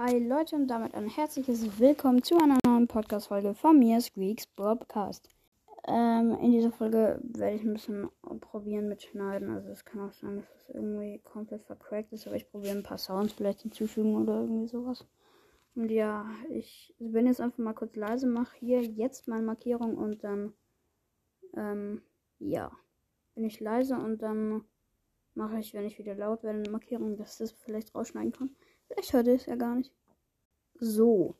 Hi Leute und damit ein herzliches Willkommen zu einer neuen Podcast-Folge von mir, Squeaks Broadcast. Ähm, in dieser Folge werde ich ein bisschen probieren mit Schneiden. Also es kann auch sein, dass es irgendwie komplett vercrackt ist, aber ich probiere ein paar Sounds vielleicht hinzufügen oder irgendwie sowas. Und ja, ich bin jetzt einfach mal kurz leise, mache hier jetzt meine Markierung und dann, ähm, ja, bin ich leise und dann mache ich, wenn ich wieder laut werde, eine Markierung, dass das vielleicht rausschneiden kann. Vielleicht hört ihr es ja gar nicht. So.